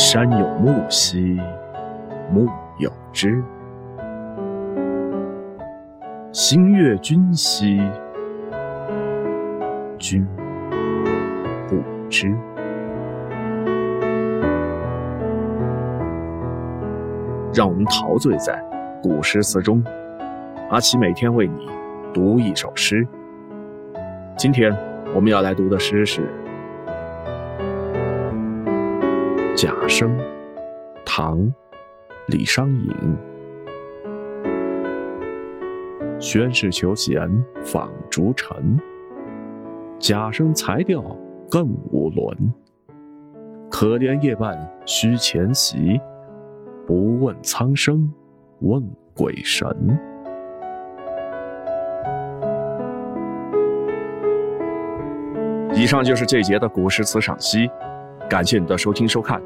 山有木兮木有枝，心悦君兮君不知。让我们陶醉在古诗词中。阿奇每天为你读一首诗。今天我们要来读的诗是《贾生》，唐·李商隐。宣室求贤访逐臣，贾生才调更无伦。可怜夜半虚前席，不问苍生问鬼神。以上就是这节的古诗词赏析，感谢你的收听收看。